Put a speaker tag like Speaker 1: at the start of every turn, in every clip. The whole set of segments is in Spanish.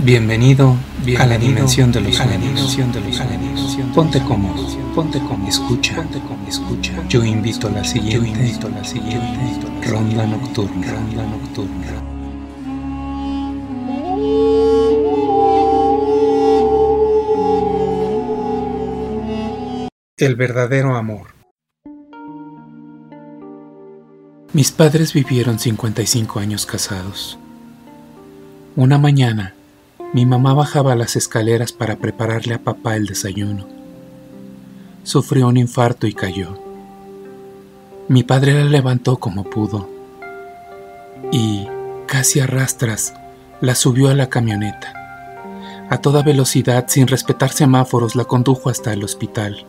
Speaker 1: Bienvenido, a la dimensión de los sueños. Ponte cómodo, ponte cómodo, escucha, ponte cómodo, escucha. Yo invito a la siguiente, yo invito a la siguiente ronda nocturna, ronda nocturna. El verdadero amor. Mis padres vivieron 55 años casados. Una mañana, mi mamá bajaba las escaleras para prepararle a papá el desayuno. Sufrió un infarto y cayó. Mi padre la levantó como pudo y, casi a rastras, la subió a la camioneta. A toda velocidad, sin respetar semáforos, la condujo hasta el hospital.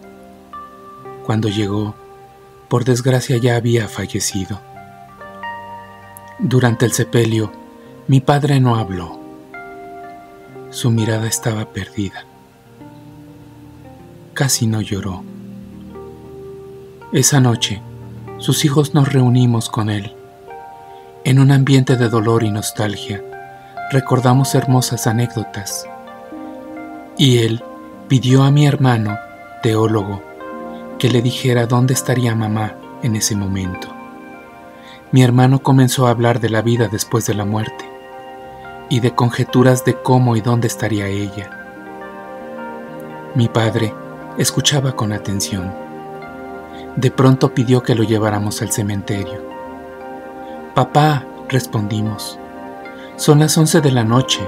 Speaker 1: Cuando llegó, por desgracia ya había fallecido. Durante el sepelio, mi padre no habló. Su mirada estaba perdida. Casi no lloró. Esa noche, sus hijos nos reunimos con él. En un ambiente de dolor y nostalgia, recordamos hermosas anécdotas. Y él pidió a mi hermano, teólogo, que le dijera dónde estaría mamá en ese momento. Mi hermano comenzó a hablar de la vida después de la muerte y de conjeturas de cómo y dónde estaría ella. Mi padre escuchaba con atención. De pronto pidió que lo lleváramos al cementerio. Papá, respondimos, son las once de la noche,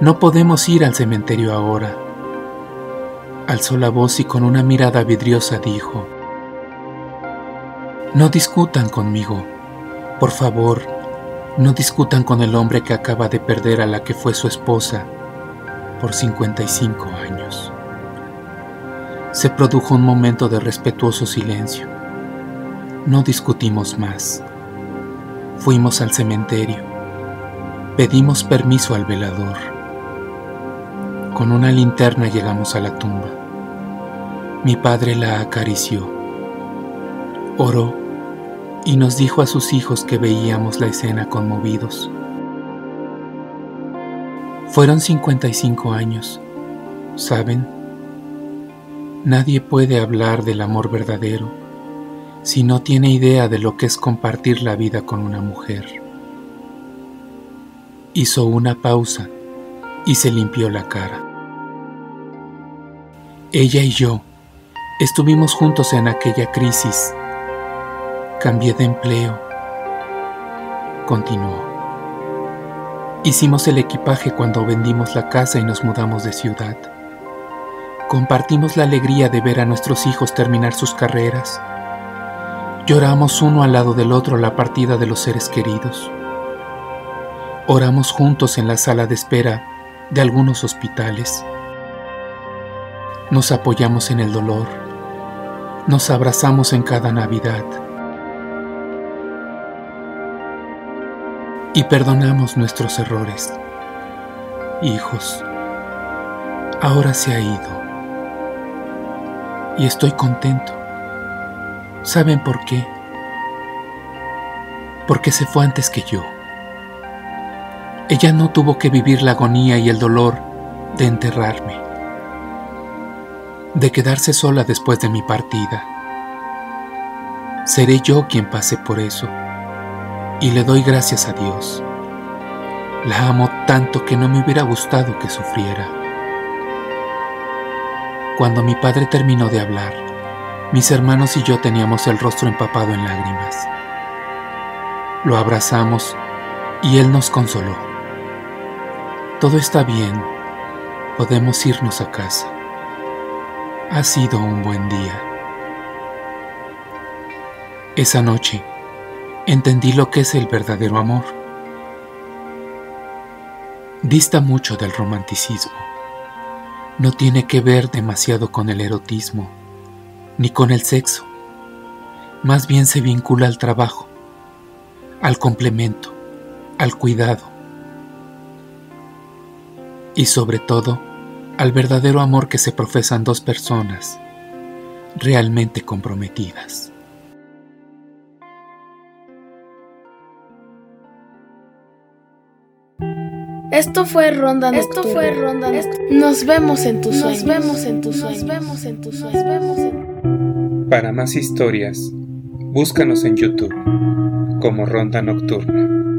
Speaker 1: no podemos ir al cementerio ahora. Alzó la voz y con una mirada vidriosa dijo, No discutan conmigo, por favor, no discutan con el hombre que acaba de perder a la que fue su esposa por 55 años. Se produjo un momento de respetuoso silencio. No discutimos más. Fuimos al cementerio. Pedimos permiso al velador. Con una linterna llegamos a la tumba. Mi padre la acarició. Oró y nos dijo a sus hijos que veíamos la escena conmovidos. Fueron 55 años, ¿saben? Nadie puede hablar del amor verdadero si no tiene idea de lo que es compartir la vida con una mujer. Hizo una pausa y se limpió la cara. Ella y yo estuvimos juntos en aquella crisis Cambié de empleo. Continuó. Hicimos el equipaje cuando vendimos la casa y nos mudamos de ciudad. Compartimos la alegría de ver a nuestros hijos terminar sus carreras. Lloramos uno al lado del otro la partida de los seres queridos. Oramos juntos en la sala de espera de algunos hospitales. Nos apoyamos en el dolor. Nos abrazamos en cada Navidad. Y perdonamos nuestros errores. Hijos, ahora se ha ido y estoy contento. ¿Saben por qué? Porque se fue antes que yo. Ella no tuvo que vivir la agonía y el dolor de enterrarme, de quedarse sola después de mi partida. Seré yo quien pase por eso y le doy gracias a Dios. La amo tanto que no me hubiera gustado que sufriera. Cuando mi padre terminó de hablar, mis hermanos y yo teníamos el rostro empapado en lágrimas. Lo abrazamos y él nos consoló. Todo está bien, podemos irnos a casa. Ha sido un buen día. Esa noche, entendí lo que es el verdadero amor. Dista mucho del romanticismo. No tiene que ver demasiado con el erotismo, ni con el sexo. Más bien se vincula al trabajo, al complemento, al cuidado y sobre todo al verdadero amor que se profesan dos personas realmente comprometidas.
Speaker 2: Esto fue Ronda Nocturna.
Speaker 3: Esto fue Ronda
Speaker 2: Nos vemos en tus sueños.
Speaker 3: Nos vemos en tus sueños.
Speaker 2: Nos vemos en tus sueños. Nos vemos en...
Speaker 1: Para más historias, búscanos en YouTube como Ronda Nocturna.